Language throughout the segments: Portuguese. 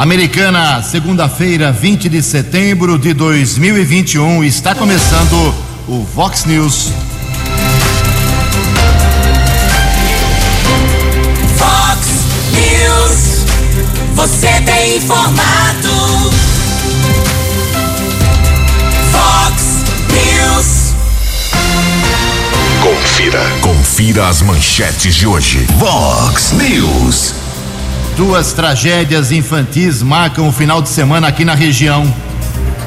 Americana, segunda-feira, 20 de setembro de 2021, está começando o Vox News. Vox News, você tem informado. Vox News. Confira, confira as manchetes de hoje. Vox News. Duas tragédias infantis marcam o final de semana aqui na região.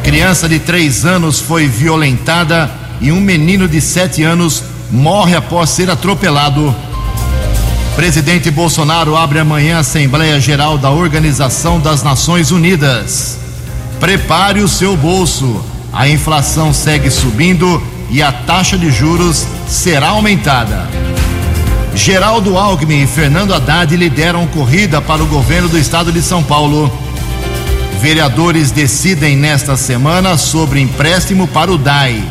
Criança de três anos foi violentada e um menino de sete anos morre após ser atropelado. Presidente Bolsonaro abre amanhã a Assembleia Geral da Organização das Nações Unidas. Prepare o seu bolso. A inflação segue subindo e a taxa de juros será aumentada. Geraldo Alckmin e Fernando Haddad lideram corrida para o governo do estado de São Paulo. Vereadores decidem nesta semana sobre empréstimo para o DAI.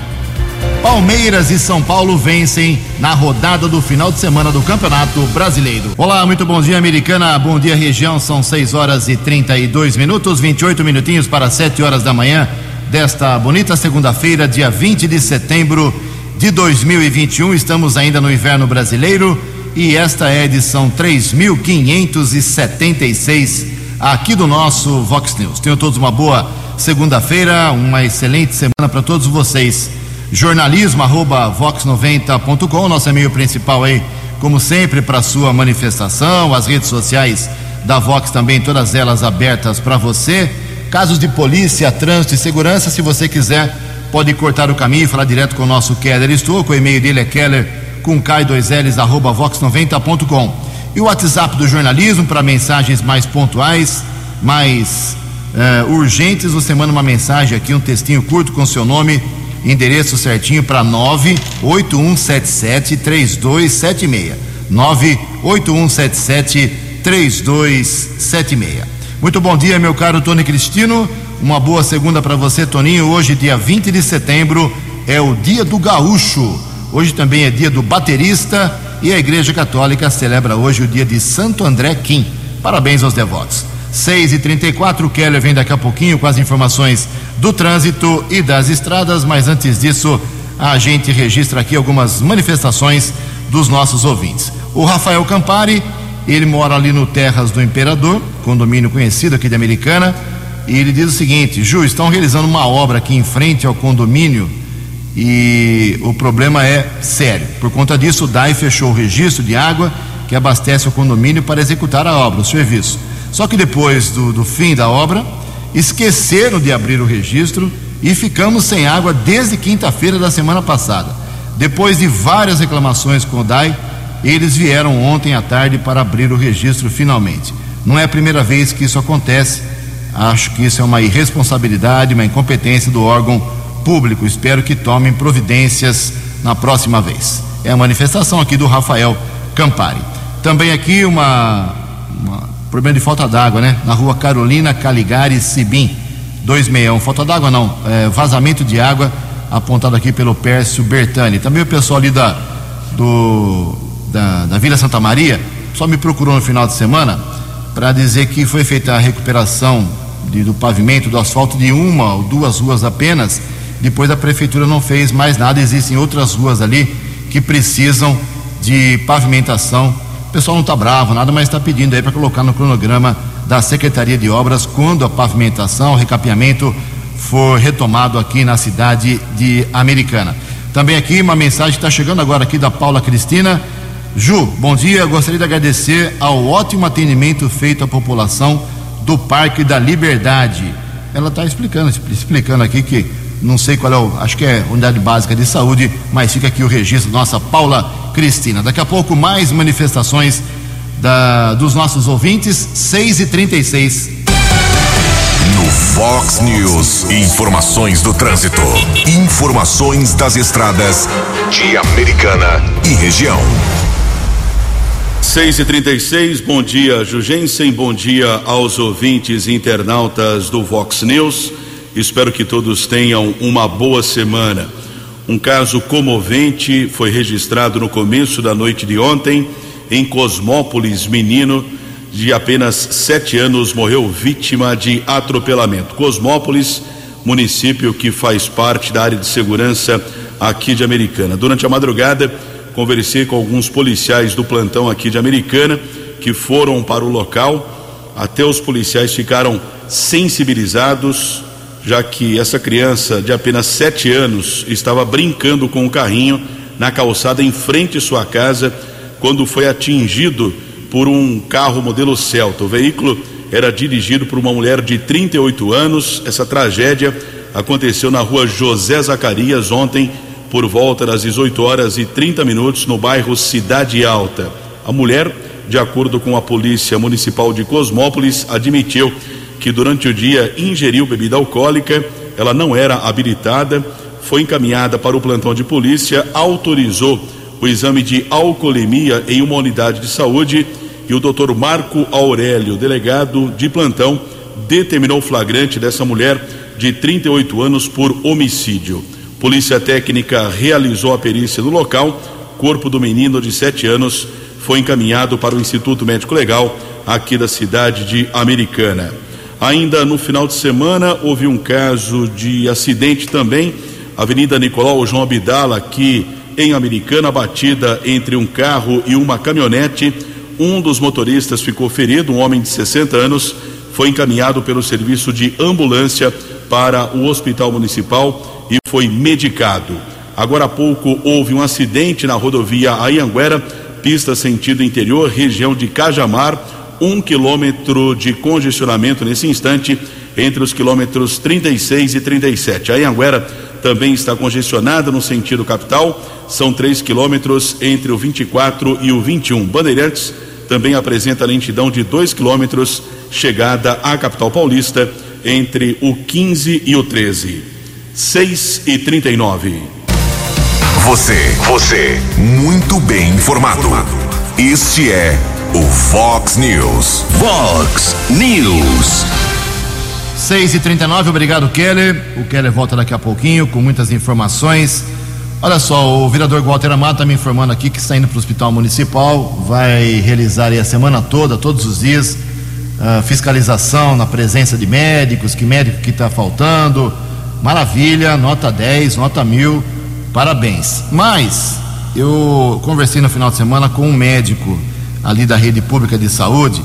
Palmeiras e São Paulo vencem na rodada do final de semana do Campeonato Brasileiro. Olá, muito bom dia, Americana. Bom dia, região. São 6 horas e 32 minutos, 28 minutinhos para 7 horas da manhã desta bonita segunda-feira, dia 20 de setembro de 2021. Estamos ainda no inverno brasileiro e esta é a edição 3576 aqui do nosso Vox News. Tenham todos uma boa segunda-feira, uma excelente semana para todos vocês. Jornalismo arroba vox90.com, nosso e-mail principal aí, como sempre, para sua manifestação, as redes sociais da Vox também, todas elas abertas para você. Casos de polícia, trânsito e segurança, se você quiser, pode cortar o caminho e falar direto com o nosso Keller Estouco. O e-mail dele é keller com K2Ls arroba vox90.com. E o WhatsApp do jornalismo para mensagens mais pontuais, mais uh, urgentes. Você manda uma mensagem aqui, um textinho curto com seu nome, endereço certinho para 98177 3276. 98177 3276. Muito bom dia, meu caro Tony Cristino. Uma boa segunda para você, Toninho. Hoje, dia 20 de setembro, é o dia do gaúcho. Hoje também é dia do baterista e a Igreja Católica celebra hoje o dia de Santo André Kim. Parabéns aos devotos. 6 e 34 o Keller vem daqui a pouquinho com as informações do trânsito e das estradas, mas antes disso, a gente registra aqui algumas manifestações dos nossos ouvintes. O Rafael Campari, ele mora ali no Terras do Imperador, condomínio conhecido aqui de Americana, e ele diz o seguinte: Ju, estão realizando uma obra aqui em frente ao condomínio e o problema é sério. Por conta disso, o DAI fechou o registro de água que abastece o condomínio para executar a obra, o serviço. Só que depois do, do fim da obra, esqueceram de abrir o registro e ficamos sem água desde quinta-feira da semana passada. Depois de várias reclamações com o DAI, eles vieram ontem à tarde para abrir o registro finalmente. Não é a primeira vez que isso acontece. Acho que isso é uma irresponsabilidade, uma incompetência do órgão público. Espero que tomem providências na próxima vez. É a manifestação aqui do Rafael Campari. Também aqui uma, uma problema de falta d'água, né? Na rua Carolina Caligari Sibim, 261. Falta d'água não, é, vazamento de água apontado aqui pelo Pércio Bertani. Também o pessoal ali da, do, da, da Vila Santa Maria só me procurou no final de semana para dizer que foi feita a recuperação de, do pavimento, do asfalto de uma ou duas ruas apenas depois a prefeitura não fez mais nada, existem outras ruas ali que precisam de pavimentação. O pessoal não está bravo, nada, mas está pedindo aí para colocar no cronograma da Secretaria de Obras quando a pavimentação, o recapeamento for retomado aqui na cidade de Americana. Também aqui uma mensagem está chegando agora aqui da Paula Cristina. Ju, bom dia. Gostaria de agradecer ao ótimo atendimento feito à população do Parque da Liberdade. Ela está explicando, explicando aqui que não sei qual é o, acho que é unidade básica de saúde, mas fica aqui o registro da nossa Paula Cristina. Daqui a pouco mais manifestações da, dos nossos ouvintes, 6 e 36 No Fox News, informações do trânsito, informações das estradas de Americana e região. 6 e 36 bom dia, Jugensen, bom dia aos ouvintes e internautas do Vox News. Espero que todos tenham uma boa semana. Um caso comovente foi registrado no começo da noite de ontem em Cosmópolis, menino de apenas sete anos, morreu vítima de atropelamento. Cosmópolis, município que faz parte da área de segurança aqui de Americana. Durante a madrugada, conversei com alguns policiais do plantão aqui de Americana que foram para o local. Até os policiais ficaram sensibilizados, já que essa criança de apenas sete anos estava brincando com o carrinho na calçada em frente à sua casa quando foi atingido por um carro modelo Celta. O veículo era dirigido por uma mulher de 38 anos. Essa tragédia aconteceu na rua José Zacarias ontem, por volta das 18 horas e 30 minutos, no bairro Cidade Alta. A mulher, de acordo com a Polícia Municipal de Cosmópolis, admitiu que durante o dia ingeriu bebida alcoólica, ela não era habilitada, foi encaminhada para o plantão de polícia, autorizou o exame de alcoolemia em uma unidade de saúde e o doutor Marco Aurélio, delegado de plantão, determinou o flagrante dessa mulher de 38 anos por homicídio. Polícia técnica realizou a perícia no local. Corpo do menino de 7 anos foi encaminhado para o Instituto Médico Legal aqui da cidade de Americana. Ainda no final de semana houve um caso de acidente também, Avenida Nicolau João Abdala, aqui em Americana, batida entre um carro e uma caminhonete. Um dos motoristas ficou ferido, um homem de 60 anos, foi encaminhado pelo serviço de ambulância para o hospital municipal e foi medicado. Agora há pouco houve um acidente na rodovia Ayanguera, pista sentido interior, região de Cajamar, um quilômetro de congestionamento nesse instante entre os quilômetros 36 e 37. A Anhanguera também está congestionada no sentido capital, são 3 quilômetros entre o 24 e o 21. Bandeirantes também apresenta lentidão de 2 quilômetros, chegada à capital paulista, entre o 15 e o 13. 6 e 39. Você, você, muito bem informado. Este é o Fox News. Fox News. 6 e 39 obrigado Keller. O Keller volta daqui a pouquinho com muitas informações. Olha só, o vereador Walter Amato está me informando aqui que está indo para o hospital municipal, vai realizar a semana toda, todos os dias, uh, fiscalização na presença de médicos, que médico que está faltando. Maravilha, nota 10, nota mil, parabéns. Mas eu conversei no final de semana com um médico ali da rede pública de saúde,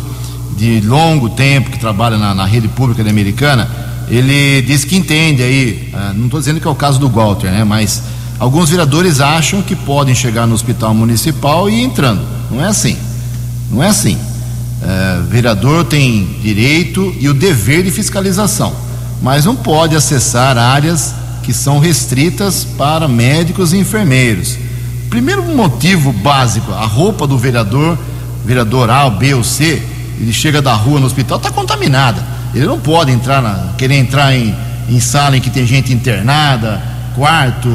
de longo tempo, que trabalha na, na rede pública americana, ele disse que entende aí, uh, não estou dizendo que é o caso do Walter, né, mas alguns vereadores acham que podem chegar no hospital municipal e ir entrando. Não é assim. Não é assim. Uh, vereador tem direito e o dever de fiscalização, mas não pode acessar áreas que são restritas para médicos e enfermeiros. Primeiro motivo básico, a roupa do vereador vereador A, B ou C, ele chega da rua no hospital, está contaminada. Ele não pode entrar na, querer entrar em, em sala em que tem gente internada, quarto,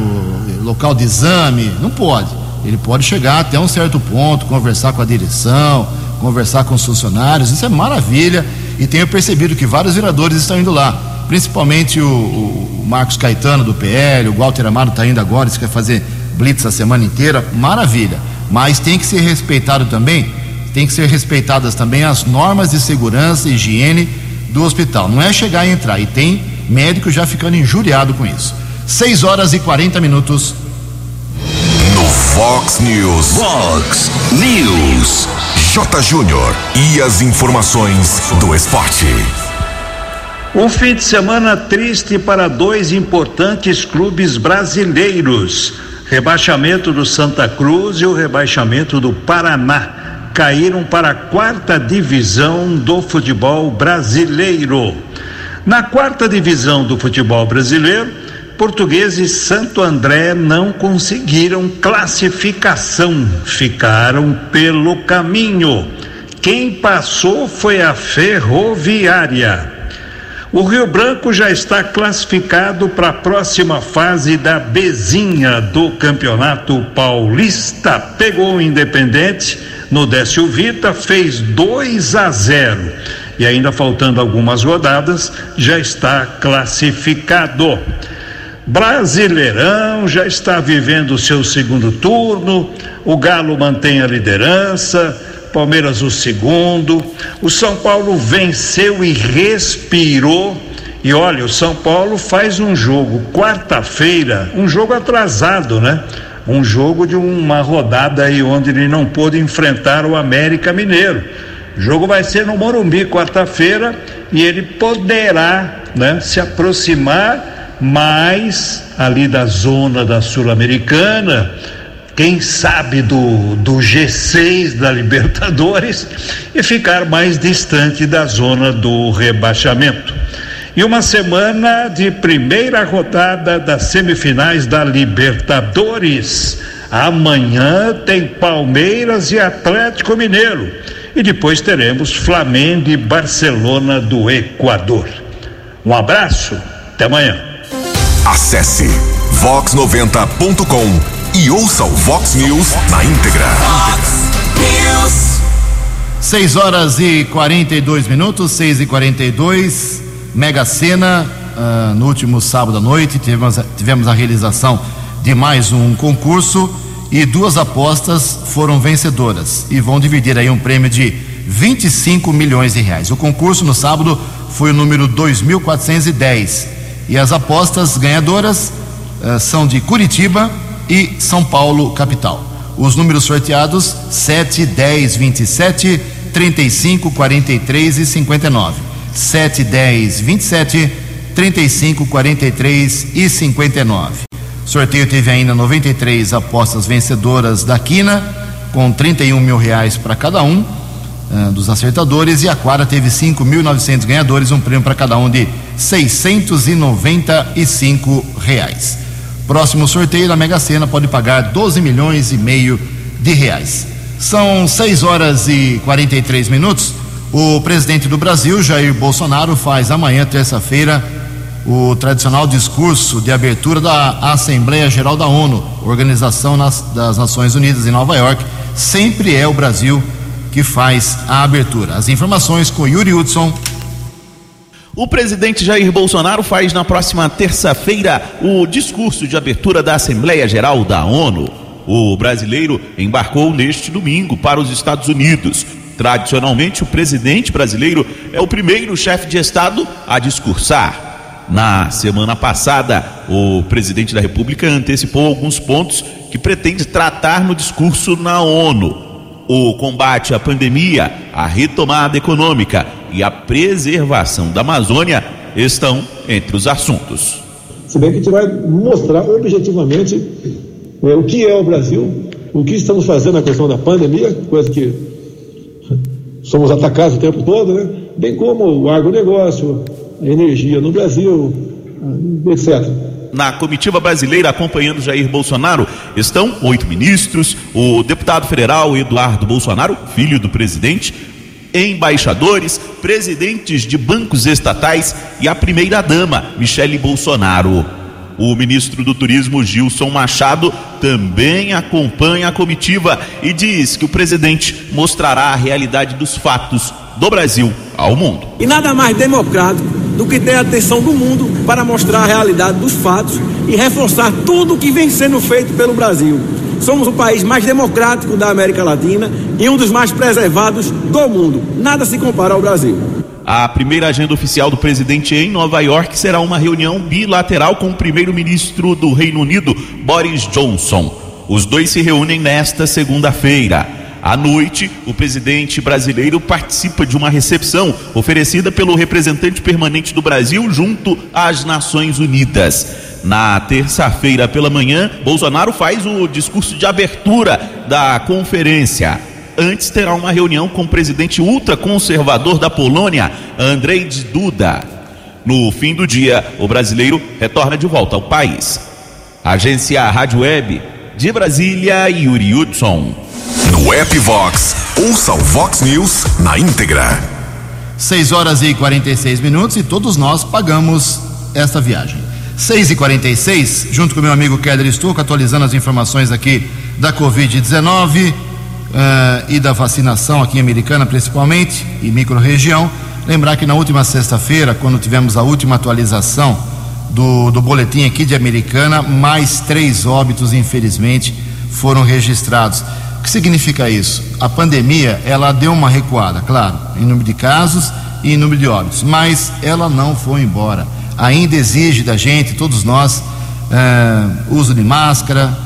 local de exame, não pode. Ele pode chegar até um certo ponto, conversar com a direção, conversar com os funcionários, isso é maravilha. E tenho percebido que vários vereadores estão indo lá, principalmente o, o Marcos Caetano do PL, o Walter Amaro está indo agora, isso quer fazer blitz a semana inteira, maravilha. Mas tem que ser respeitado também tem que ser respeitadas também as normas de segurança e higiene do hospital. Não é chegar e entrar. E tem médico já ficando injuriado com isso. 6 horas e 40 minutos. No Fox News. Fox News. J. Júnior. E as informações do esporte. Um fim de semana triste para dois importantes clubes brasileiros: rebaixamento do Santa Cruz e o rebaixamento do Paraná caíram para a quarta divisão do futebol brasileiro. Na quarta divisão do futebol brasileiro, portugueses Santo André não conseguiram classificação, ficaram pelo caminho. Quem passou foi a Ferroviária. O Rio Branco já está classificado para a próxima fase da Bezinha do Campeonato Paulista. Pegou o Independente no Décio Vita, fez 2 a 0 e ainda faltando algumas rodadas, já está classificado. Brasileirão já está vivendo o seu segundo turno, o Galo mantém a liderança, Palmeiras o segundo. O São Paulo venceu e respirou. E olha, o São Paulo faz um jogo quarta-feira, um jogo atrasado, né? Um jogo de uma rodada aí onde ele não pôde enfrentar o América Mineiro. O jogo vai ser no Morumbi quarta-feira e ele poderá, né, se aproximar mais ali da zona da Sul-Americana quem sabe do, do G6 da Libertadores e ficar mais distante da zona do rebaixamento. E uma semana de primeira rodada das semifinais da Libertadores. Amanhã tem Palmeiras e Atlético Mineiro. E depois teremos Flamengo e Barcelona do Equador. Um abraço, até amanhã. Acesse vox90.com e ouça o Vox News na íntegra. Fox News. 6 horas e 42 minutos, 6 e 42 Mega Sena, uh, no último sábado à noite, tivemos, tivemos a realização de mais um concurso e duas apostas foram vencedoras e vão dividir aí um prêmio de 25 milhões de reais. O concurso no sábado foi o número 2410 e as apostas ganhadoras uh, são de Curitiba, e São Paulo, capital. Os números sorteados: 7, 10, 27, 35, 43 e 59. 7, 10, 27, 35, 43 e 59. O sorteio teve ainda 93 apostas vencedoras da Quina, com 31 mil reais para cada um uh, dos acertadores, e a Quara teve 5.900 ganhadores, um prêmio para cada um de 695 reais. Próximo sorteio da Mega Sena pode pagar 12 milhões e meio de reais. São 6 horas e 43 minutos. O presidente do Brasil, Jair Bolsonaro, faz amanhã, terça-feira, o tradicional discurso de abertura da Assembleia Geral da ONU, Organização das Nações Unidas em Nova York. Sempre é o Brasil que faz a abertura. As informações com Yuri Hudson o presidente Jair Bolsonaro faz na próxima terça-feira o discurso de abertura da Assembleia Geral da ONU. O brasileiro embarcou neste domingo para os Estados Unidos. Tradicionalmente, o presidente brasileiro é o primeiro chefe de Estado a discursar. Na semana passada, o presidente da República antecipou alguns pontos que pretende tratar no discurso na ONU o combate à pandemia, a retomada econômica e a preservação da Amazônia estão entre os assuntos. Se bem que a gente vai mostrar objetivamente é, o que é o Brasil, o que estamos fazendo na questão da pandemia, coisa que somos atacados o tempo todo, né? bem como o agronegócio, a energia no Brasil, etc na comitiva brasileira acompanhando Jair Bolsonaro estão oito ministros, o deputado federal Eduardo Bolsonaro, filho do presidente, embaixadores, presidentes de bancos estatais e a primeira-dama, Michele Bolsonaro. O ministro do Turismo, Gilson Machado, também acompanha a comitiva e diz que o presidente mostrará a realidade dos fatos do Brasil ao mundo. E nada mais democrático do que ter a atenção do mundo para mostrar a realidade dos fatos e reforçar tudo o que vem sendo feito pelo Brasil. Somos o país mais democrático da América Latina e um dos mais preservados do mundo. Nada se compara ao Brasil. A primeira agenda oficial do presidente em Nova York será uma reunião bilateral com o primeiro-ministro do Reino Unido, Boris Johnson. Os dois se reúnem nesta segunda-feira. À noite, o presidente brasileiro participa de uma recepção oferecida pelo representante permanente do Brasil junto às Nações Unidas. Na terça-feira pela manhã, Bolsonaro faz o discurso de abertura da conferência. Antes terá uma reunião com o presidente ultraconservador da Polônia, Andrzej Duda. No fim do dia, o brasileiro retorna de volta ao país. Agência Rádio Web de Brasília, Yuri Hudson. No app Vox, ouça o Vox News na íntegra. 6 horas e 46 minutos e todos nós pagamos esta viagem. 6 e 46 junto com meu amigo Keller Stuck, atualizando as informações aqui da Covid-19 uh, e da vacinação aqui em Americana, principalmente, e micro-região. Lembrar que na última sexta-feira, quando tivemos a última atualização do, do boletim aqui de Americana, mais três óbitos, infelizmente, foram registrados. O que significa isso? A pandemia, ela deu uma recuada, claro, em número de casos e em número de óbitos, mas ela não foi embora. Ainda exige da gente, todos nós, eh, uso de máscara,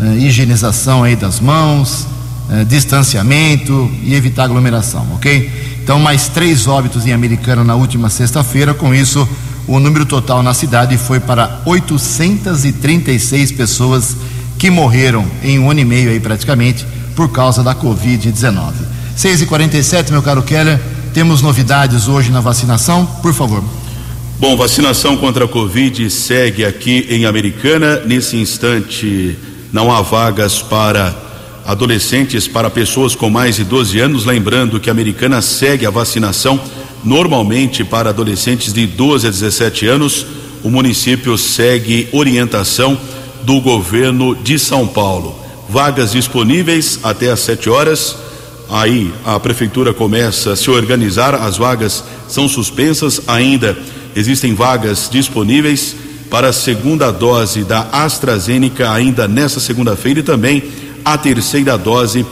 eh, higienização aí das mãos, eh, distanciamento e evitar aglomeração, ok? Então, mais três óbitos em Americana na última sexta-feira, com isso, o número total na cidade foi para 836 pessoas que morreram em um ano e meio aí praticamente por causa da Covid-19. 6 e 47 meu caro Keller, temos novidades hoje na vacinação, por favor. Bom, vacinação contra a Covid segue aqui em Americana. Nesse instante, não há vagas para adolescentes, para pessoas com mais de 12 anos. Lembrando que a Americana segue a vacinação normalmente para adolescentes de 12 a 17 anos. O município segue orientação do governo de São Paulo. Vagas disponíveis até às 7 horas. Aí a prefeitura começa a se organizar, as vagas são suspensas, ainda existem vagas disponíveis para a segunda dose da AstraZeneca ainda nesta segunda-feira e também a terceira dose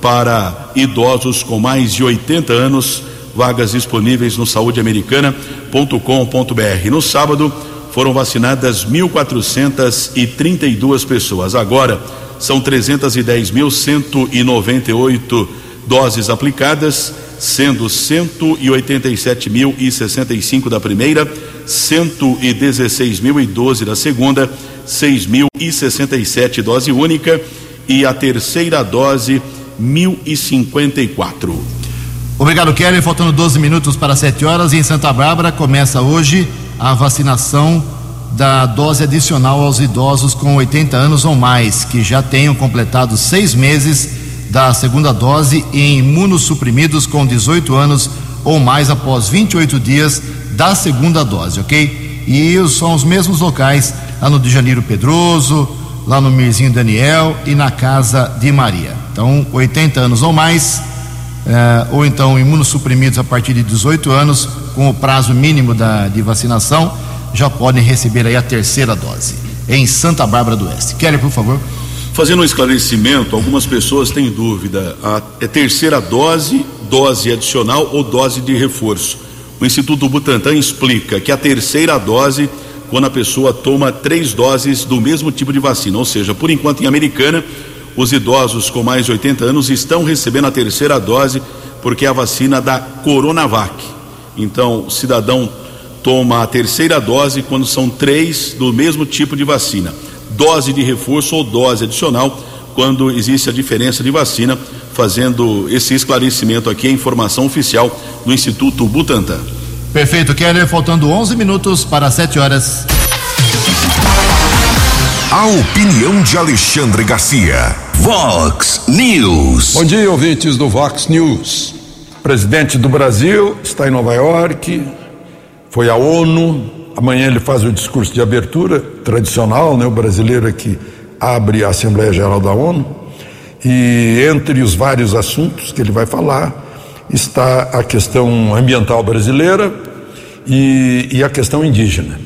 para idosos com mais de 80 anos, vagas disponíveis no saudeamericana.com.br. No sábado foram vacinadas 1.432 pessoas. Agora são 310.198 doses aplicadas, sendo 187.065 da primeira, 116.012 da segunda, 6.067 dose única e a terceira dose 1054. Obrigado, Kelly. Faltando 12 minutos para 7 horas, em Santa Bárbara começa hoje a vacinação da dose adicional aos idosos com 80 anos ou mais, que já tenham completado seis meses da segunda dose e imunossuprimidos com 18 anos ou mais após 28 dias da segunda dose, ok? E são os mesmos locais lá no de Janeiro Pedroso, lá no Mirzinho Daniel e na Casa de Maria. Então, 80 anos ou mais, eh, ou então imunossuprimidos a partir de 18 anos, com o prazo mínimo da, de vacinação, já podem receber aí a terceira dose. Em Santa Bárbara do Oeste. Kelly, por favor. Fazendo um esclarecimento, algumas pessoas têm dúvida: a é terceira dose, dose adicional ou dose de reforço? O Instituto Butantan explica que a terceira dose, quando a pessoa toma três doses do mesmo tipo de vacina, ou seja, por enquanto em Americana, os idosos com mais de 80 anos estão recebendo a terceira dose porque é a vacina da Coronavac. Então, o cidadão toma a terceira dose quando são três do mesmo tipo de vacina. Dose de reforço ou dose adicional quando existe a diferença de vacina, fazendo esse esclarecimento aqui, a informação oficial do Instituto Butantan. Perfeito, Keller. Faltando 11 minutos para 7 horas. A opinião de Alexandre Garcia. Vox News. Bom dia, ouvintes do Vox News. O presidente do Brasil está em Nova York, foi à ONU. Amanhã ele faz o discurso de abertura tradicional, né? O brasileiro é que abre a Assembleia Geral da ONU. E entre os vários assuntos que ele vai falar está a questão ambiental brasileira e, e a questão indígena.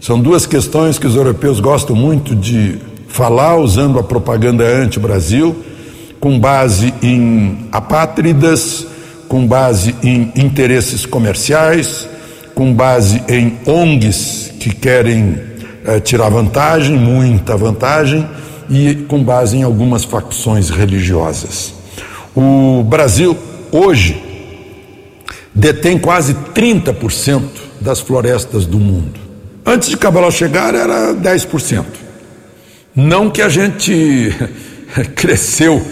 São duas questões que os europeus gostam muito de falar, usando a propaganda anti-Brasil, com base em apátridas, com base em interesses comerciais, com base em ONGs que querem eh, tirar vantagem, muita vantagem, e com base em algumas facções religiosas. O Brasil, hoje, detém quase 30% das florestas do mundo. Antes de Cabral chegar, era 10%. Não que a gente cresceu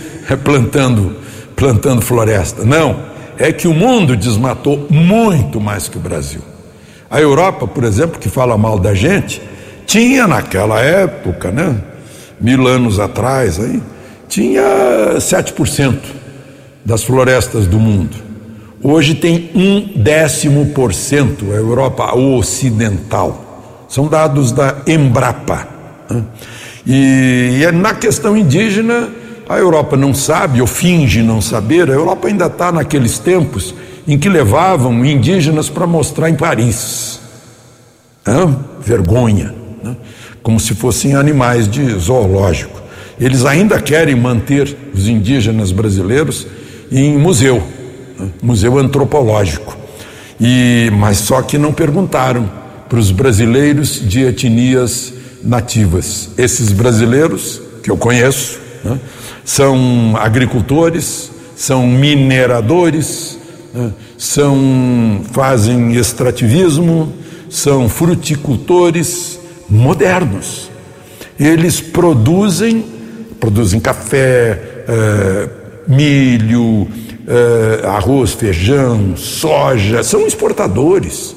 plantando, plantando floresta, não. É que o mundo desmatou muito mais que o Brasil. A Europa, por exemplo, que fala mal da gente, tinha naquela época, né? Mil anos atrás, aí, tinha 7% das florestas do mundo. Hoje tem um décimo por cento a Europa ocidental. São dados da Embrapa. Né? E, e na questão indígena, a Europa não sabe ou finge não saber, a Europa ainda está naqueles tempos em que levavam indígenas para mostrar em Paris. Hã? Vergonha, né? como se fossem animais de zoológico. Eles ainda querem manter os indígenas brasileiros em museu, né? museu antropológico. E, mas só que não perguntaram para os brasileiros de etnias nativas. Esses brasileiros, que eu conheço, né? são agricultores, são mineradores, né? são fazem extrativismo, são fruticultores modernos. Eles produzem, produzem café, eh, milho, eh, arroz, feijão, soja, são exportadores.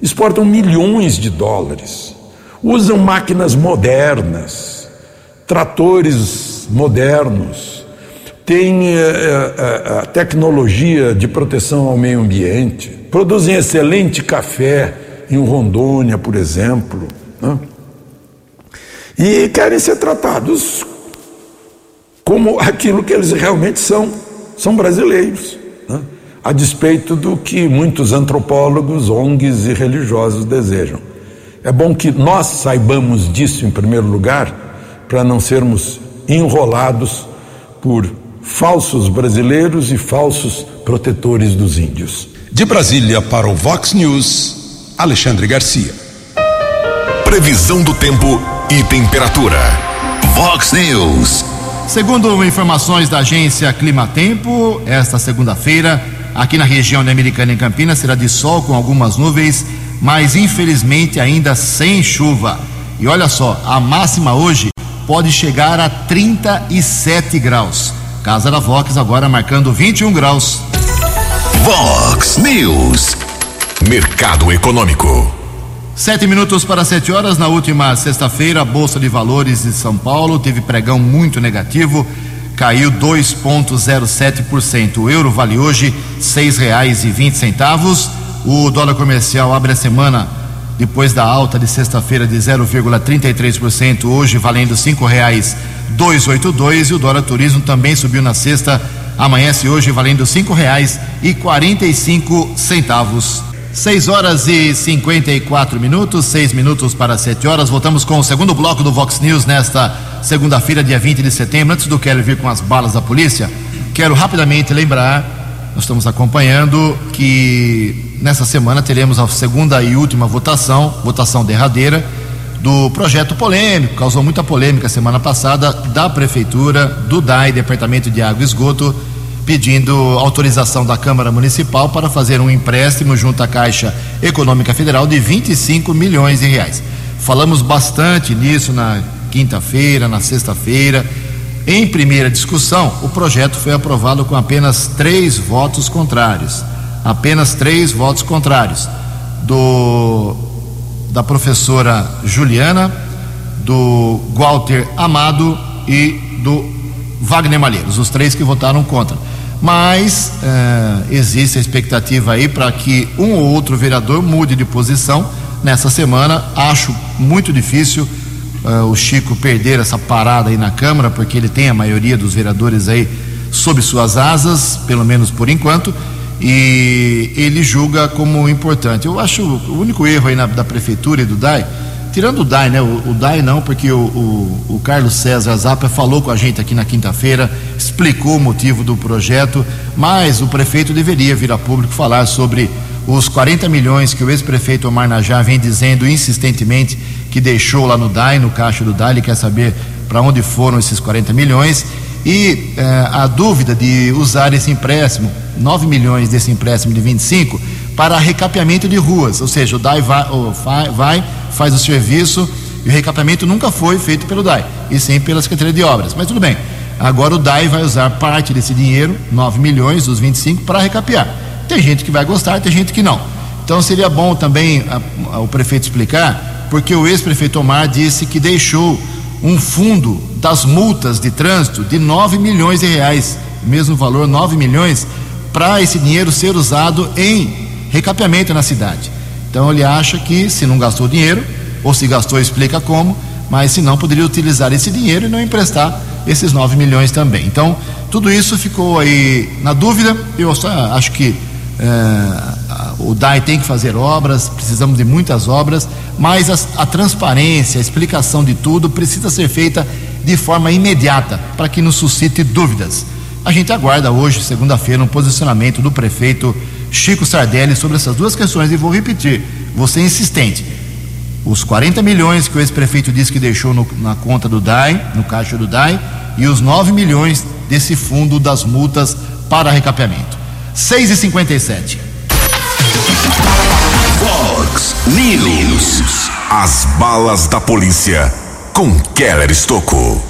Exportam milhões de dólares. Usam máquinas modernas, tratores modernos, têm eh, eh, a tecnologia de proteção ao meio ambiente, produzem excelente café em Rondônia, por exemplo. Né? E querem ser tratados como aquilo que eles realmente são, são brasileiros, né? a despeito do que muitos antropólogos, ONGs e religiosos desejam. É bom que nós saibamos disso em primeiro lugar, para não sermos enrolados por falsos brasileiros e falsos protetores dos índios. De Brasília para o Vox News, Alexandre Garcia. Previsão do tempo e temperatura. Vox News. Segundo informações da agência Climatempo, esta segunda-feira, aqui na região da Americana em Campinas, será de sol com algumas nuvens, mas infelizmente ainda sem chuva. E olha só, a máxima hoje pode chegar a 37 graus. Casa da Vox agora marcando 21 graus. Vox News. Mercado Econômico. Sete minutos para sete horas. Na última sexta-feira, a Bolsa de Valores de São Paulo teve pregão muito negativo, caiu 2,07%. O euro vale hoje seis reais e vinte centavos. O dólar comercial abre a semana depois da alta de sexta-feira de 0,33%, hoje valendo cinco reais 282 e o dólar turismo também subiu na sexta, amanhece hoje valendo cinco reais e quarenta e cinco centavos. 6 horas e 54 minutos, seis minutos para 7 horas. Voltamos com o segundo bloco do Vox News nesta segunda-feira, dia 20 de setembro. Antes do Kelly vir com as balas da polícia, quero rapidamente lembrar, nós estamos acompanhando que nessa semana teremos a segunda e última votação, votação derradeira, do projeto polêmico, causou muita polêmica semana passada, da Prefeitura, do DAI, Departamento de Água e Esgoto pedindo autorização da Câmara Municipal para fazer um empréstimo junto à Caixa Econômica Federal de 25 milhões de reais. Falamos bastante nisso na quinta-feira, na sexta-feira. Em primeira discussão, o projeto foi aprovado com apenas três votos contrários. Apenas três votos contrários. Do, da professora Juliana, do Walter Amado e do Wagner Malheiros, os três que votaram contra mas é, existe a expectativa aí para que um ou outro vereador mude de posição nessa semana. Acho muito difícil é, o Chico perder essa parada aí na Câmara, porque ele tem a maioria dos vereadores aí sob suas asas, pelo menos por enquanto, e ele julga como importante. Eu acho o único erro aí na, da prefeitura e do DAI tirando o DAI, né? O, o DAI não, porque o, o, o, Carlos César Zappa falou com a gente aqui na quinta-feira, explicou o motivo do projeto, mas o prefeito deveria vir a público falar sobre os 40 milhões que o ex-prefeito Omar Najá vem dizendo insistentemente que deixou lá no DAI, no caixa do DAI, ele quer saber para onde foram esses 40 milhões e eh, a dúvida de usar esse empréstimo, 9 milhões desse empréstimo de 25, para recapeamento de ruas, ou seja, o DAI vai, vai faz o serviço e o recapeamento nunca foi feito pelo DAI, e sim pela Secretaria de Obras. Mas tudo bem. Agora o DAI vai usar parte desse dinheiro, 9 milhões dos 25, para recapear. Tem gente que vai gostar, tem gente que não. Então seria bom também a, a, o prefeito explicar, porque o ex-prefeito Omar disse que deixou um fundo das multas de trânsito de 9 milhões de reais, mesmo valor 9 milhões, para esse dinheiro ser usado em recapeamento na cidade. Então ele acha que se não gastou dinheiro, ou se gastou, explica como, mas se não, poderia utilizar esse dinheiro e não emprestar esses 9 milhões também. Então, tudo isso ficou aí na dúvida. Eu só acho que é, o DAI tem que fazer obras, precisamos de muitas obras, mas a, a transparência, a explicação de tudo precisa ser feita de forma imediata, para que nos suscite dúvidas. A gente aguarda hoje, segunda-feira, um posicionamento do prefeito Chico Sardelli sobre essas duas questões. E vou repetir, vou ser insistente. Os 40 milhões que o ex-prefeito disse que deixou no, na conta do DAI, no caixa do DAI, e os 9 milhões desse fundo das multas para recapeamento. 6 e 57 Fox News. As balas da polícia com Keller Estocou.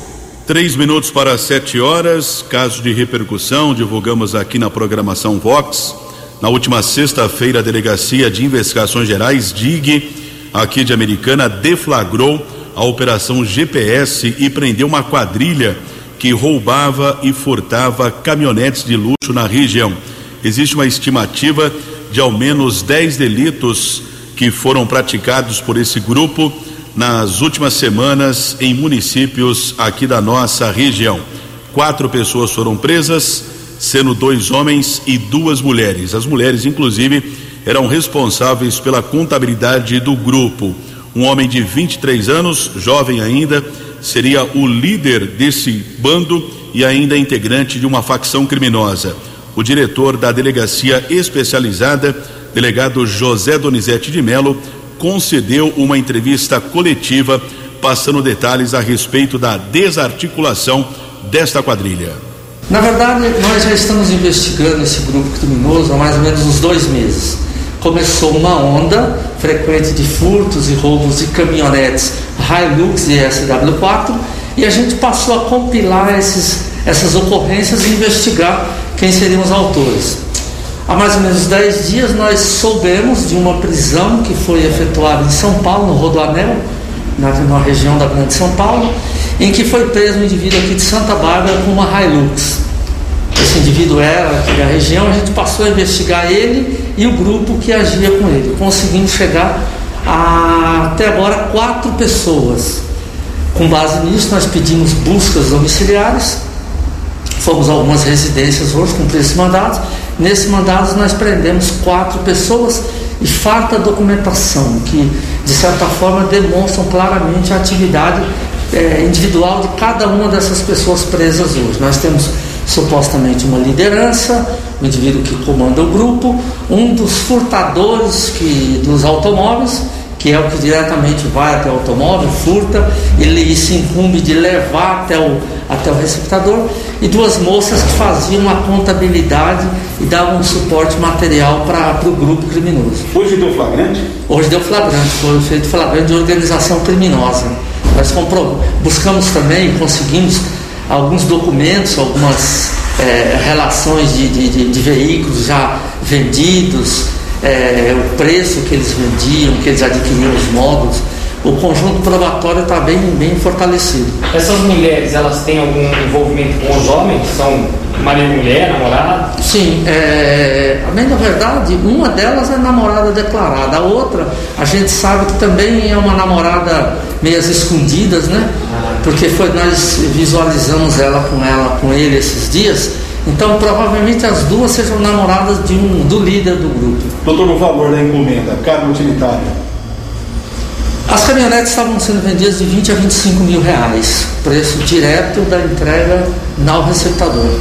Três minutos para sete horas, caso de repercussão, divulgamos aqui na programação Vox. Na última sexta-feira, a Delegacia de Investigações Gerais, DIG, aqui de Americana, deflagrou a operação GPS e prendeu uma quadrilha que roubava e furtava caminhonetes de luxo na região. Existe uma estimativa de ao menos 10 delitos que foram praticados por esse grupo nas últimas semanas em municípios aqui da nossa região. Quatro pessoas foram presas, sendo dois homens e duas mulheres. As mulheres, inclusive, eram responsáveis pela contabilidade do grupo. Um homem de 23 anos, jovem ainda, seria o líder desse bando e ainda integrante de uma facção criminosa. O diretor da delegacia especializada, delegado José Donizete de Melo, concedeu uma entrevista coletiva passando detalhes a respeito da desarticulação desta quadrilha. Na verdade, nós já estamos investigando esse grupo criminoso há mais ou menos uns dois meses. Começou uma onda frequente de furtos e roubos de caminhonetes Hilux e SW4 e a gente passou a compilar esses, essas ocorrências e investigar quem seriam os autores. Há mais ou menos 10 dias nós soubemos de uma prisão que foi efetuada em São Paulo, no Rodoanel, na, na região da Grande São Paulo, em que foi preso um indivíduo aqui de Santa Bárbara com uma Hilux. Esse indivíduo era aqui da região, a gente passou a investigar ele e o grupo que agia com ele. Conseguimos chegar a, até agora quatro pessoas. Com base nisso, nós pedimos buscas domiciliares, fomos a algumas residências hoje cumprir esse mandato. Nesse mandato, nós prendemos quatro pessoas e farta documentação que, de certa forma, demonstram claramente a atividade é, individual de cada uma dessas pessoas presas hoje. Nós temos supostamente uma liderança, o um indivíduo que comanda o grupo, um dos furtadores que, dos automóveis, que é o que diretamente vai até o automóvel, furta, ele se incumbe de levar até o, até o receptador, e duas moças que faziam a contabilidade e davam suporte material para o grupo criminoso. Hoje deu flagrante? Hoje deu flagrante, foi feito flagrante de organização criminosa. Nós buscamos também conseguimos alguns documentos, algumas é, relações de, de, de, veículos já vendidos, é, o preço que eles vendiam, que eles adquiriam os módulos. O conjunto probatório está bem, bem fortalecido. Essas mulheres, elas têm algum envolvimento com os homens? São marido e mulher, namorada? Sim, é, bem na verdade, uma delas é namorada declarada, a outra a gente sabe que também é uma namorada meias escondidas, né? Porque foi, nós visualizamos ela com ela, com ele esses dias. Então provavelmente as duas sejam namoradas de um, do líder do grupo. Doutor, o valor da encomenda, carga utilitária? As caminhonetes estavam sendo vendidas de 20 a 25 mil reais, preço direto da entrega ao receptador.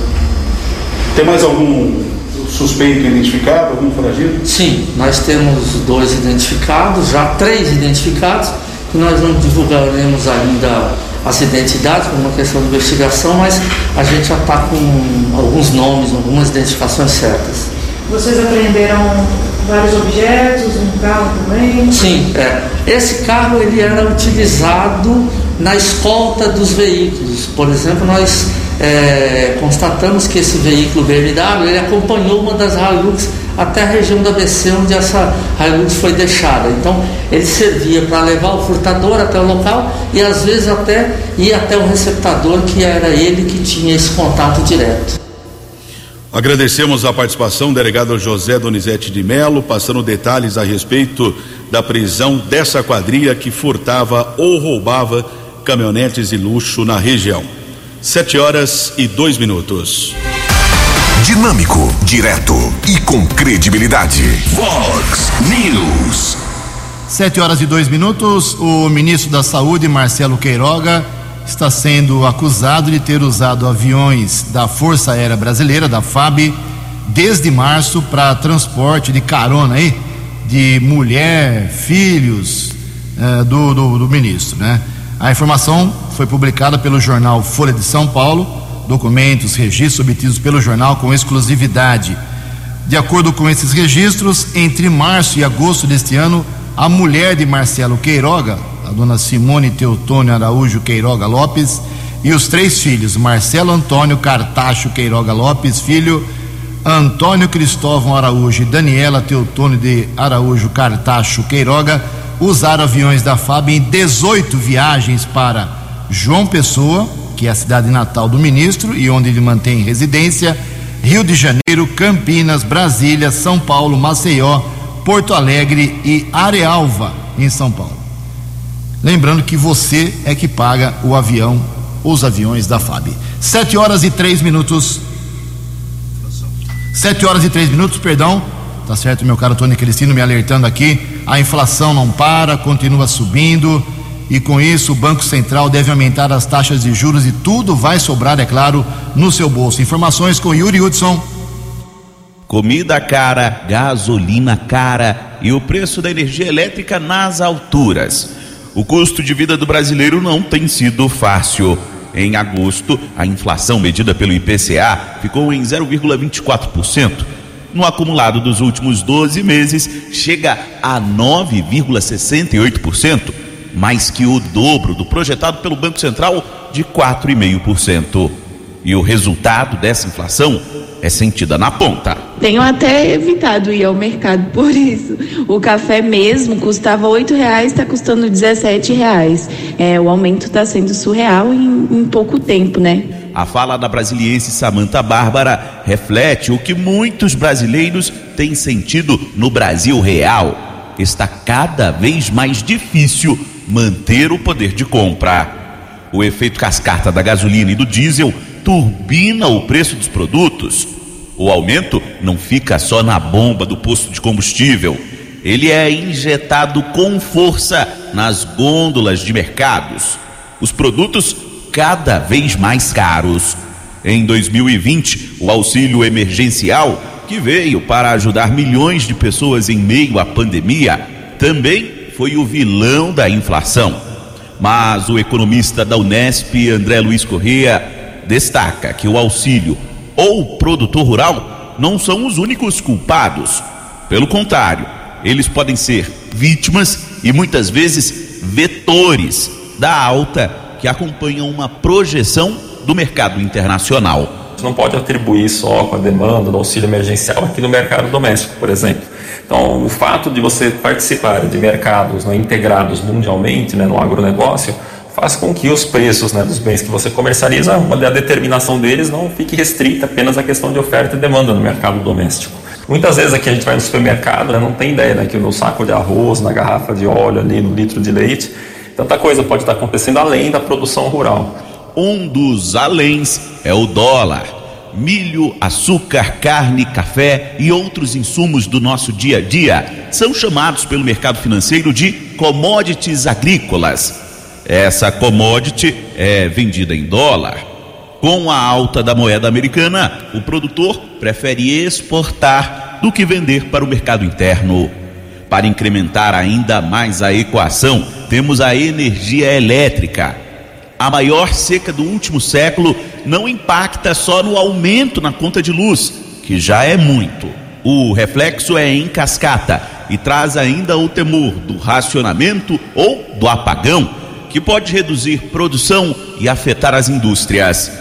Tem mais algum suspeito identificado, algum foragido? Sim, nós temos dois identificados, já três identificados, que nós não divulgaremos ainda as identidades por uma questão de investigação, mas a gente já está com alguns nomes, algumas identificações certas. Vocês apreenderam vários objetos, um carro também? Sim, é. esse carro ele era utilizado na escolta dos veículos. Por exemplo, nós é, constatamos que esse veículo BMW ele acompanhou uma das Hilux até a região da BC onde essa Hilux foi deixada. Então ele servia para levar o furtador até o local e às vezes até ir até o receptador que era ele que tinha esse contato direto. Agradecemos a participação do delegado José Donizete de Melo, passando detalhes a respeito da prisão dessa quadrilha que furtava ou roubava caminhonetes de luxo na região. Sete horas e dois minutos. Dinâmico, direto e com credibilidade. Fox News. Sete horas e dois minutos. O ministro da Saúde, Marcelo Queiroga, está sendo acusado de ter usado aviões da Força Aérea Brasileira, da FAB, desde março para transporte de carona aí de mulher, filhos eh, do, do, do ministro, né? A informação foi publicada pelo jornal Folha de São Paulo, documentos, registros obtidos pelo jornal com exclusividade. De acordo com esses registros, entre março e agosto deste ano, a mulher de Marcelo Queiroga, dona Simone Teotônio Araújo Queiroga Lopes, e os três filhos, Marcelo Antônio Cartacho Queiroga Lopes, filho, Antônio Cristóvão Araújo e Daniela Teotônio de Araújo Cartacho Queiroga, usaram aviões da FAB em 18 viagens para João Pessoa, que é a cidade natal do ministro e onde ele mantém residência, Rio de Janeiro, Campinas, Brasília, São Paulo, Maceió, Porto Alegre e Arealva, em São Paulo. Lembrando que você é que paga o avião, os aviões da FAB. Sete horas e três minutos. Sete horas e três minutos, perdão. Tá certo, meu caro Tony Cristino me alertando aqui. A inflação não para, continua subindo. E com isso, o Banco Central deve aumentar as taxas de juros e tudo vai sobrar, é claro, no seu bolso. Informações com Yuri Hudson. Comida cara, gasolina cara e o preço da energia elétrica nas alturas. O custo de vida do brasileiro não tem sido fácil. Em agosto, a inflação medida pelo IPCA ficou em 0,24%. No acumulado dos últimos 12 meses, chega a 9,68%, mais que o dobro do projetado pelo Banco Central de 4,5%. E o resultado dessa inflação é sentida na ponta. Tenho até evitado ir ao mercado por isso. O café mesmo custava oito reais, está custando 17 reais. É, o aumento está sendo surreal em, em pouco tempo, né? A fala da brasiliense Samanta Bárbara reflete o que muitos brasileiros têm sentido no Brasil real. Está cada vez mais difícil manter o poder de compra. O efeito cascata da gasolina e do diesel turbina o preço dos produtos. O aumento não fica só na bomba do posto de combustível. Ele é injetado com força nas gôndolas de mercados. Os produtos cada vez mais caros. Em 2020, o auxílio emergencial, que veio para ajudar milhões de pessoas em meio à pandemia, também foi o vilão da inflação. Mas o economista da Unesp, André Luiz Corrêa, destaca que o auxílio ou produtor rural não são os únicos culpados. Pelo contrário, eles podem ser vítimas e muitas vezes vetores da alta que acompanha uma projeção do mercado internacional. Não pode atribuir só com a demanda do auxílio emergencial aqui no mercado doméstico, por exemplo. Então, o fato de você participar de mercados né, integrados mundialmente né, no agronegócio faz com que os preços né, dos bens que você comercializa, a determinação deles não fique restrita apenas à questão de oferta e demanda no mercado doméstico. Muitas vezes aqui a gente vai no supermercado, né, não tem ideia né, que no saco de arroz, na garrafa de óleo ali, no litro de leite, tanta coisa pode estar acontecendo além da produção rural. Um dos aléns é o dólar. Milho, açúcar, carne, café e outros insumos do nosso dia a dia são chamados pelo mercado financeiro de commodities agrícolas. Essa commodity é vendida em dólar. Com a alta da moeda americana, o produtor prefere exportar do que vender para o mercado interno. Para incrementar ainda mais a equação, temos a energia elétrica. A maior seca do último século não impacta só no aumento na conta de luz, que já é muito. O reflexo é em cascata e traz ainda o temor do racionamento ou do apagão que pode reduzir produção e afetar as indústrias.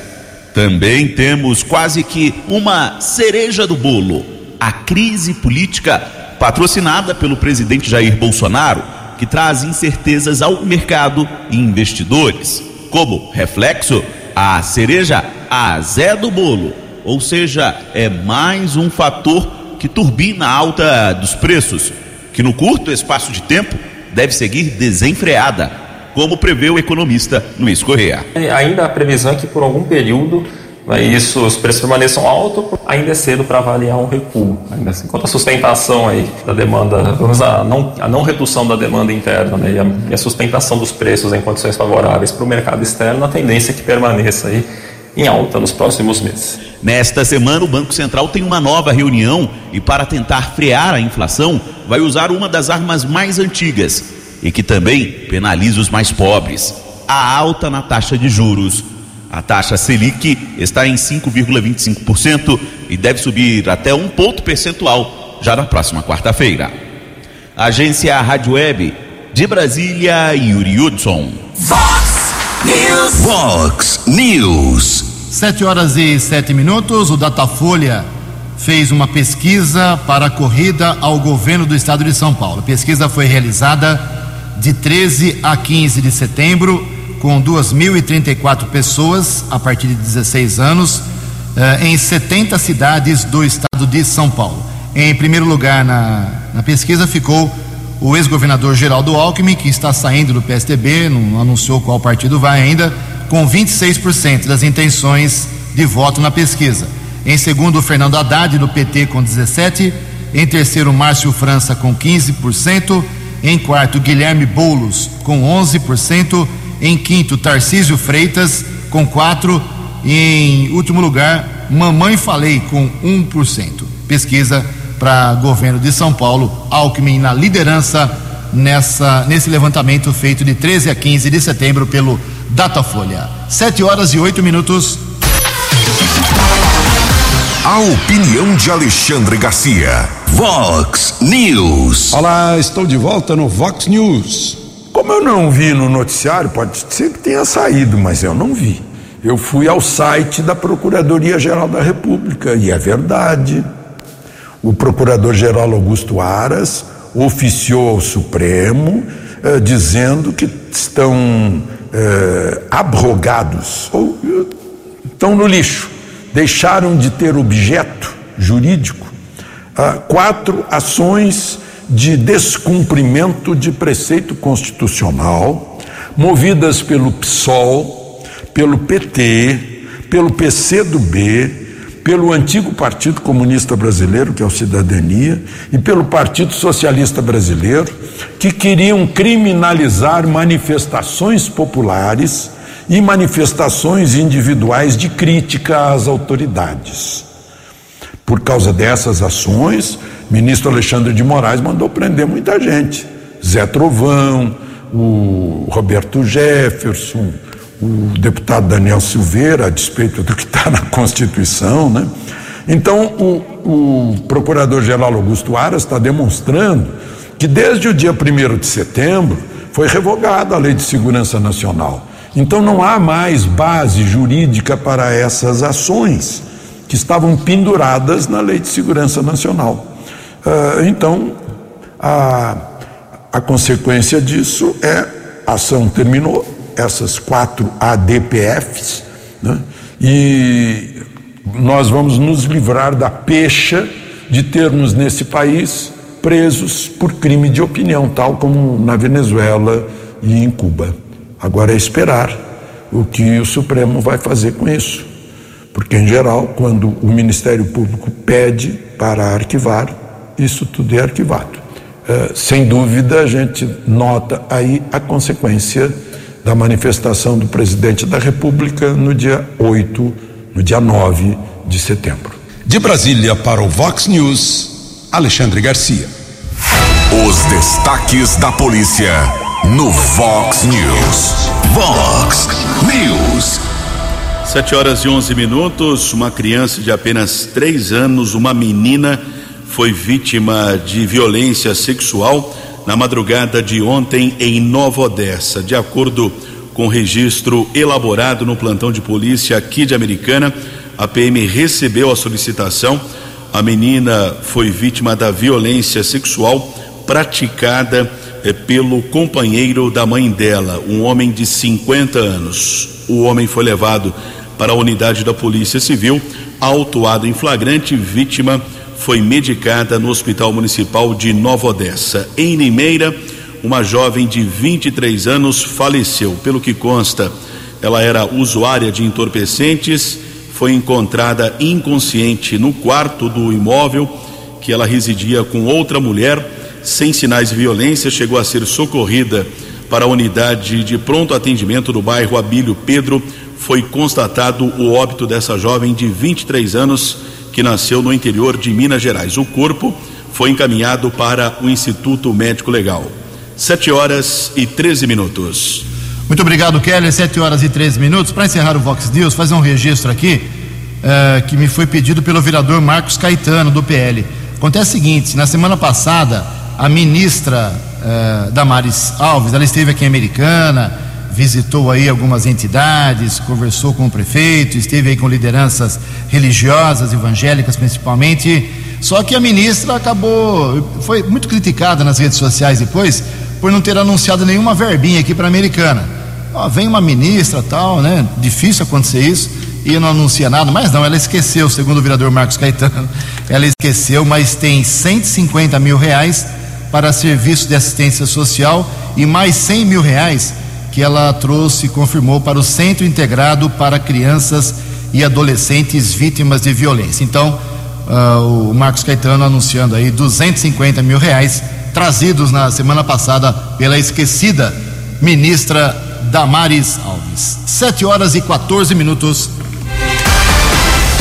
Também temos quase que uma cereja do bolo, a crise política patrocinada pelo presidente Jair Bolsonaro, que traz incertezas ao mercado e investidores. Como reflexo, a cereja a Zé do bolo, ou seja, é mais um fator que turbina a alta dos preços, que no curto espaço de tempo deve seguir desenfreada como prevê o economista Luiz Correa. É, ainda a previsão é que por algum período né, isso, os preços permaneçam altos, ainda é cedo para avaliar um recuo. Ainda assim, quanto à sustentação aí da demanda, vamos a não, a não redução da demanda interna né, e, a, e a sustentação dos preços em condições favoráveis para o mercado externo, a tendência é que permaneça aí em alta nos próximos meses. Nesta semana, o Banco Central tem uma nova reunião e, para tentar frear a inflação, vai usar uma das armas mais antigas e que também penaliza os mais pobres: a alta na taxa de juros. A taxa Selic está em 5,25% e deve subir até um ponto percentual já na próxima quarta-feira. Agência Rádio Web de Brasília, Yuri Hudson. Fox News. Fox News. Sete horas e sete minutos. O Datafolha fez uma pesquisa para a corrida ao governo do estado de São Paulo. A pesquisa foi realizada de 13 a 15 de setembro, com 2.034 pessoas a partir de 16 anos, eh, em 70 cidades do estado de São Paulo. Em primeiro lugar na, na pesquisa ficou o ex-governador Geraldo Alckmin, que está saindo do PSDB, não anunciou qual partido vai ainda, com 26% das intenções de voto na pesquisa. Em segundo, Fernando Haddad, do PT, com 17%. Em terceiro, Márcio França, com 15%. Em quarto, Guilherme Boulos, com 11%. Em quinto, Tarcísio Freitas, com 4%. E em último lugar, Mamãe Falei, com 1%. Pesquisa para governo de São Paulo, Alckmin na liderança nessa, nesse levantamento feito de 13 a 15 de setembro pelo Datafolha. 7 horas e 8 minutos. A opinião de Alexandre Garcia. Vox News. Olá, estou de volta no Vox News. Como eu não vi no noticiário, pode ser que tenha saído, mas eu não vi. Eu fui ao site da Procuradoria-Geral da República e é verdade. O Procurador-Geral Augusto Aras oficiou ao Supremo eh, dizendo que estão eh, abrogados ou eh, estão no lixo, deixaram de ter objeto jurídico ah, quatro ações de descumprimento de preceito constitucional movidas pelo PSOL, pelo PT, pelo PCdoB, pelo antigo Partido Comunista Brasileiro, que é o Cidadania, e pelo Partido Socialista Brasileiro, que queriam criminalizar manifestações populares e manifestações individuais de crítica às autoridades. Por causa dessas ações, ministro Alexandre de Moraes mandou prender muita gente. Zé Trovão, o Roberto Jefferson, o deputado Daniel Silveira, a despeito do que está na Constituição, né? Então, o, o Procurador-Geral Augusto Aras está demonstrando que desde o dia 1 de setembro foi revogada a Lei de Segurança Nacional. Então, não há mais base jurídica para essas ações que estavam penduradas na Lei de Segurança Nacional. Uh, então, a, a consequência disso é a ação terminou, essas quatro ADPFs, né? e nós vamos nos livrar da pecha de termos nesse país presos por crime de opinião, tal como na Venezuela e em Cuba. Agora é esperar o que o Supremo vai fazer com isso. Porque, em geral, quando o Ministério Público pede para arquivar, isso tudo é arquivado. Uh, sem dúvida, a gente nota aí a consequência da manifestação do presidente da República no dia 8, no dia 9 de setembro. De Brasília para o Vox News, Alexandre Garcia. Os destaques da polícia no Vox News. Vox News. Sete horas e onze minutos. Uma criança de apenas três anos, uma menina, foi vítima de violência sexual na madrugada de ontem em Nova Odessa. De acordo com registro elaborado no plantão de polícia aqui de Americana, a PM recebeu a solicitação. A menina foi vítima da violência sexual praticada pelo companheiro da mãe dela, um homem de 50 anos. O homem foi levado para a unidade da Polícia Civil, autuado em flagrante, vítima foi medicada no Hospital Municipal de Nova Odessa. Em Limeira, uma jovem de 23 anos faleceu. Pelo que consta, ela era usuária de entorpecentes, foi encontrada inconsciente no quarto do imóvel que ela residia com outra mulher, sem sinais de violência, chegou a ser socorrida para a unidade de pronto atendimento do bairro Abílio Pedro. Foi constatado o óbito dessa jovem de 23 anos que nasceu no interior de Minas Gerais. O corpo foi encaminhado para o Instituto Médico Legal. 7 horas e 13 minutos. Muito obrigado, Kelly. 7 horas e 13 minutos. Para encerrar o Vox News, fazer um registro aqui uh, que me foi pedido pelo vereador Marcos Caetano, do PL. Acontece o seguinte: na semana passada, a ministra uh, Damares Alves, ela esteve aqui em Americana, visitou aí algumas entidades, conversou com o prefeito, esteve aí com lideranças religiosas, evangélicas principalmente. Só que a ministra acabou, foi muito criticada nas redes sociais depois, por não ter anunciado nenhuma verbinha aqui para a Americana vem uma ministra tal, né? Difícil acontecer isso e não anuncia nada, mas não, ela esqueceu, segundo o vereador Marcos Caetano, ela esqueceu, mas tem 150 mil reais para serviço de assistência social e mais 100 mil reais que ela trouxe e confirmou para o Centro Integrado para Crianças e Adolescentes Vítimas de Violência. Então, uh, o Marcos Caetano anunciando aí 250 mil reais trazidos na semana passada pela esquecida ministra Damares Alves. 7 horas e 14 minutos.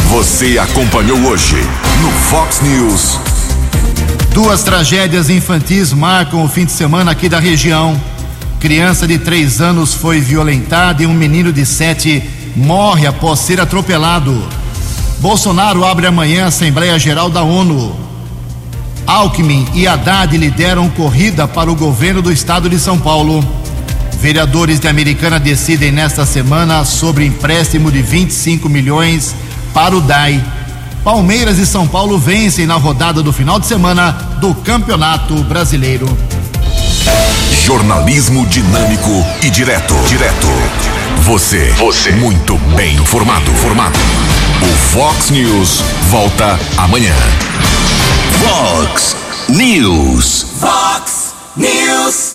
Você acompanhou hoje no Fox News. Duas tragédias infantis marcam o fim de semana aqui da região. Criança de três anos foi violentada e um menino de sete morre após ser atropelado. Bolsonaro abre amanhã a Assembleia Geral da ONU. Alckmin e Haddad lideram corrida para o governo do estado de São Paulo. Vereadores de Americana decidem nesta semana sobre empréstimo de 25 milhões para o DAI. Palmeiras e São Paulo vencem na rodada do final de semana do Campeonato Brasileiro. Jornalismo dinâmico e direto. Direto. Você. Você. Muito bem informado. Formado. O Fox News volta amanhã. Fox News. Fox News.